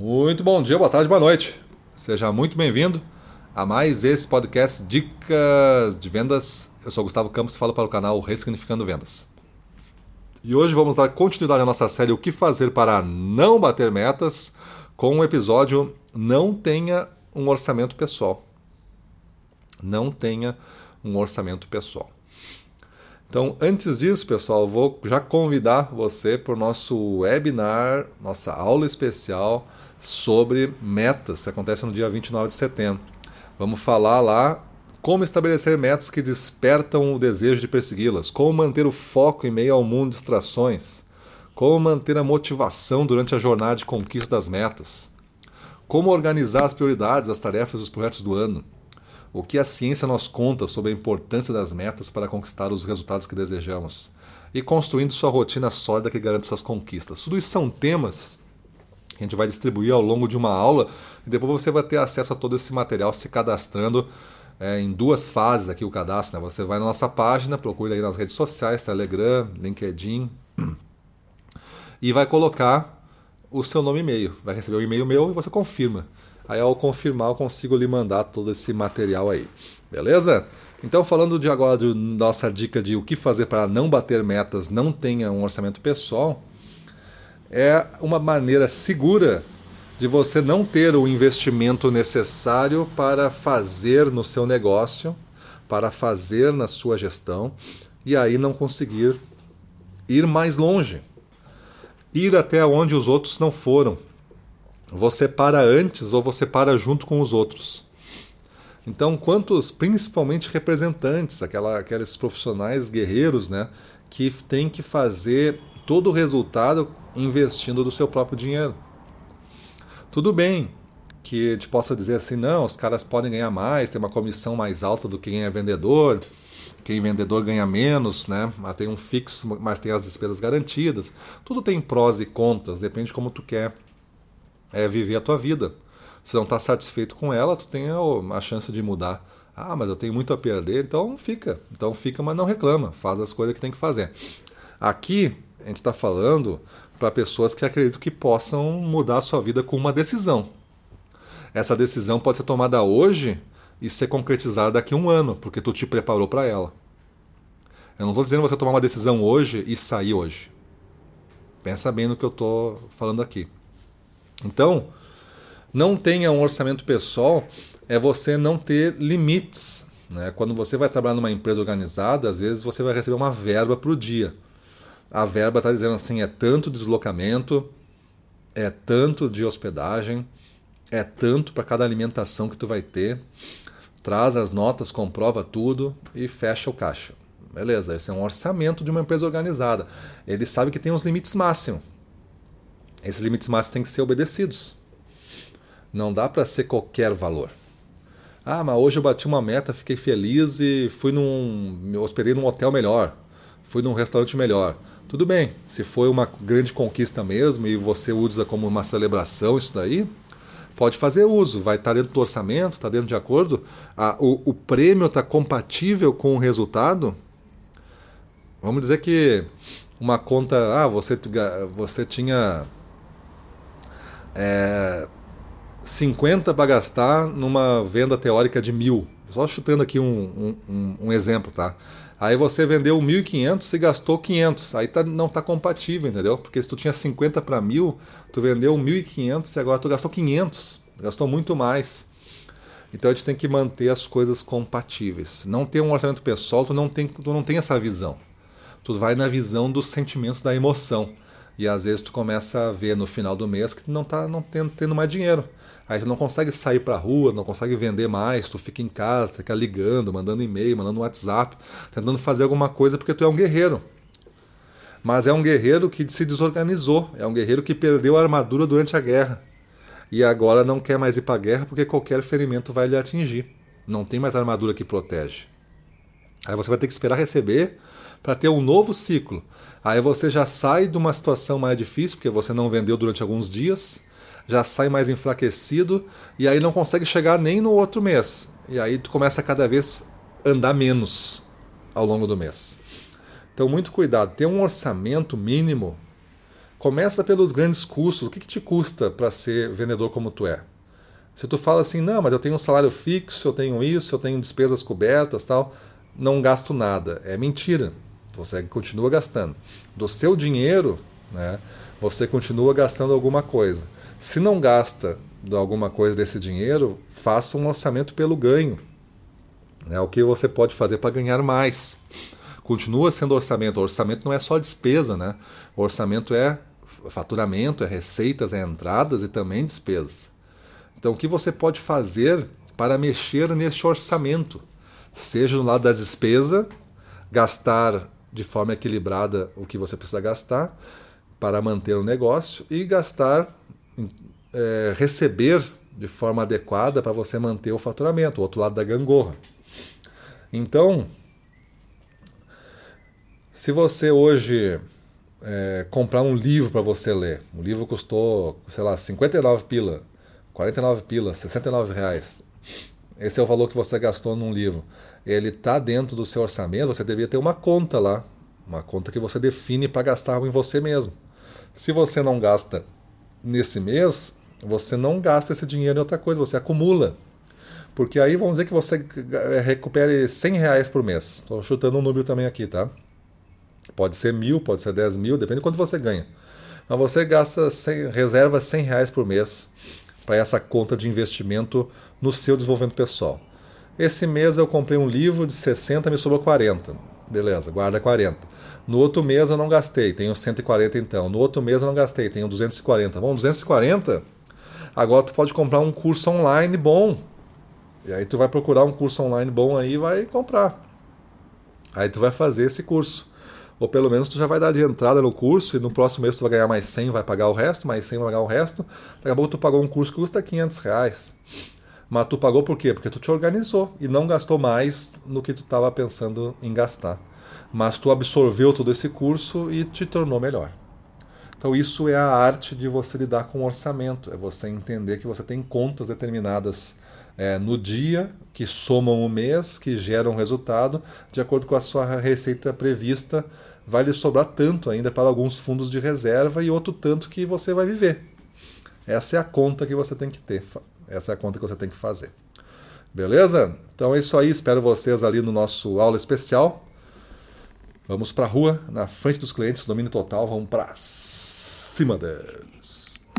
Muito bom dia, boa tarde, boa noite. Seja muito bem-vindo a mais esse podcast Dicas de Vendas. Eu sou Gustavo Campos e falo para o canal Ressignificando Vendas. E hoje vamos dar continuidade à nossa série O que fazer para não bater metas com o episódio Não tenha um orçamento pessoal. Não tenha um orçamento pessoal. Então, antes disso, pessoal, vou já convidar você para o nosso webinar, nossa aula especial sobre metas, que acontece no dia 29 de setembro. Vamos falar lá como estabelecer metas que despertam o desejo de persegui-las, como manter o foco em meio ao mundo de distrações, como manter a motivação durante a jornada de conquista das metas, como organizar as prioridades, as tarefas e os projetos do ano o que a ciência nos conta sobre a importância das metas para conquistar os resultados que desejamos e construindo sua rotina sólida que garante suas conquistas. Tudo isso são temas que a gente vai distribuir ao longo de uma aula e depois você vai ter acesso a todo esse material se cadastrando é, em duas fases aqui o cadastro. Né? Você vai na nossa página, procura aí nas redes sociais, Telegram, LinkedIn e vai colocar o seu nome e-mail. Vai receber um e-mail meu e você confirma. Aí ao confirmar eu consigo lhe mandar todo esse material aí. Beleza? Então falando de agora nossa dica de o que fazer para não bater metas, não tenha um orçamento pessoal, é uma maneira segura de você não ter o investimento necessário para fazer no seu negócio, para fazer na sua gestão e aí não conseguir ir mais longe. Ir até onde os outros não foram você para antes ou você para junto com os outros. Então, quantos, principalmente representantes, aquela, aqueles profissionais guerreiros, né, que têm que fazer todo o resultado investindo do seu próprio dinheiro. Tudo bem que a gente possa dizer assim, não, os caras podem ganhar mais, tem uma comissão mais alta do que quem é vendedor, quem vendedor ganha menos, né? Mas tem um fixo, mas tem as despesas garantidas. Tudo tem prós e contras, depende de como tu quer é viver a tua vida. Se não está satisfeito com ela, tu tem a chance de mudar. Ah, mas eu tenho muito a perder, então fica. Então fica, mas não reclama. Faz as coisas que tem que fazer. Aqui, a gente está falando para pessoas que acreditam que possam mudar a sua vida com uma decisão. Essa decisão pode ser tomada hoje e ser concretizada daqui a um ano, porque tu te preparou para ela. Eu não estou dizendo você tomar uma decisão hoje e sair hoje. Pensa bem no que eu estou falando aqui. Então, não tenha um orçamento pessoal é você não ter limites. Né? Quando você vai trabalhar numa empresa organizada, às vezes você vai receber uma verba para o dia. A verba está dizendo assim: é tanto deslocamento, é tanto de hospedagem, é tanto para cada alimentação que tu vai ter. Traz as notas, comprova tudo e fecha o caixa. Beleza, esse é um orçamento de uma empresa organizada. Ele sabe que tem uns limites máximos. Esses limites máximos têm que ser obedecidos. Não dá para ser qualquer valor. Ah, mas hoje eu bati uma meta, fiquei feliz e fui num. me hospedei num hotel melhor, fui num restaurante melhor. Tudo bem, se foi uma grande conquista mesmo e você usa como uma celebração isso daí, pode fazer uso, vai estar tá dentro do orçamento, está dentro de acordo. Ah, o, o prêmio está compatível com o resultado. Vamos dizer que uma conta, ah, você, você tinha é, 50 para gastar numa venda teórica de mil. Só chutando aqui um, um, um exemplo, tá? Aí você vendeu 1.500 e gastou 500. Aí tá, não está compatível, entendeu? Porque se tu tinha 50 para mil, tu vendeu 1.500 e agora tu gastou 500. Gastou muito mais. Então a gente tem que manter as coisas compatíveis. Não ter um orçamento pessoal, tu não tem, tu não tem essa visão. Tu vai na visão dos sentimentos da emoção. E às vezes tu começa a ver no final do mês que tu não tá não tendo, tendo mais dinheiro. Aí tu não consegue sair para a rua, não consegue vender mais, tu fica em casa, fica ligando, mandando e-mail, mandando WhatsApp, tentando fazer alguma coisa porque tu é um guerreiro. Mas é um guerreiro que se desorganizou, é um guerreiro que perdeu a armadura durante a guerra. E agora não quer mais ir para a guerra porque qualquer ferimento vai lhe atingir. Não tem mais armadura que protege. Aí você vai ter que esperar receber para ter um novo ciclo. Aí você já sai de uma situação mais difícil, porque você não vendeu durante alguns dias, já sai mais enfraquecido e aí não consegue chegar nem no outro mês. E aí tu começa a cada vez andar menos ao longo do mês. Então muito cuidado, ter um orçamento mínimo Começa pelos grandes custos. O que, que te custa para ser vendedor como tu é? Se tu fala assim, não, mas eu tenho um salário fixo, eu tenho isso, eu tenho despesas cobertas, tal, não gasto nada. É mentira. Você continua gastando. Do seu dinheiro, né, você continua gastando alguma coisa. Se não gasta alguma coisa desse dinheiro, faça um orçamento pelo ganho. É o que você pode fazer para ganhar mais. Continua sendo orçamento. O orçamento não é só despesa, né? O orçamento é faturamento, é receitas, é entradas e também despesas. Então, o que você pode fazer para mexer neste orçamento? Seja no lado da despesa, gastar de forma equilibrada o que você precisa gastar para manter o negócio e gastar, é, receber de forma adequada para você manter o faturamento, o outro lado da gangorra. Então, se você hoje é, comprar um livro para você ler, o livro custou, sei lá, 59 pila, 49 pilas, 69 reais. Esse é o valor que você gastou num livro. Ele está dentro do seu orçamento, você deveria ter uma conta lá. Uma conta que você define para gastar em você mesmo. Se você não gasta nesse mês, você não gasta esse dinheiro em outra coisa, você acumula. Porque aí vamos dizer que você recupere 100 reais por mês. Estou chutando um número também aqui, tá? Pode ser mil, pode ser 10 mil, depende de quanto você ganha. Mas você gasta 100, reserva 100 reais por mês para essa conta de investimento no seu desenvolvimento pessoal. Esse mês eu comprei um livro de 60, me sobrou 40. Beleza, guarda 40. No outro mês eu não gastei, tenho 140 então. No outro mês eu não gastei, tenho 240. Bom, 240? Agora tu pode comprar um curso online bom. E aí tu vai procurar um curso online bom aí e vai comprar. Aí tu vai fazer esse curso. Ou pelo menos tu já vai dar de entrada no curso e no próximo mês tu vai ganhar mais 100, vai pagar o resto, mais 100 vai pagar o resto. Daqui a pouco tu pagou um curso que custa 500 reais. Mas tu pagou por quê? Porque tu te organizou e não gastou mais no que tu estava pensando em gastar. Mas tu absorveu todo esse curso e te tornou melhor. Então isso é a arte de você lidar com o orçamento. É você entender que você tem contas determinadas é, no dia que somam o mês, que geram resultado, de acordo com a sua receita prevista vai lhe sobrar tanto ainda para alguns fundos de reserva e outro tanto que você vai viver. Essa é a conta que você tem que ter. Essa é a conta que você tem que fazer. Beleza? Então é isso aí. Espero vocês ali no nosso aula especial. Vamos para a rua, na frente dos clientes, domínio total. Vamos para cima deles.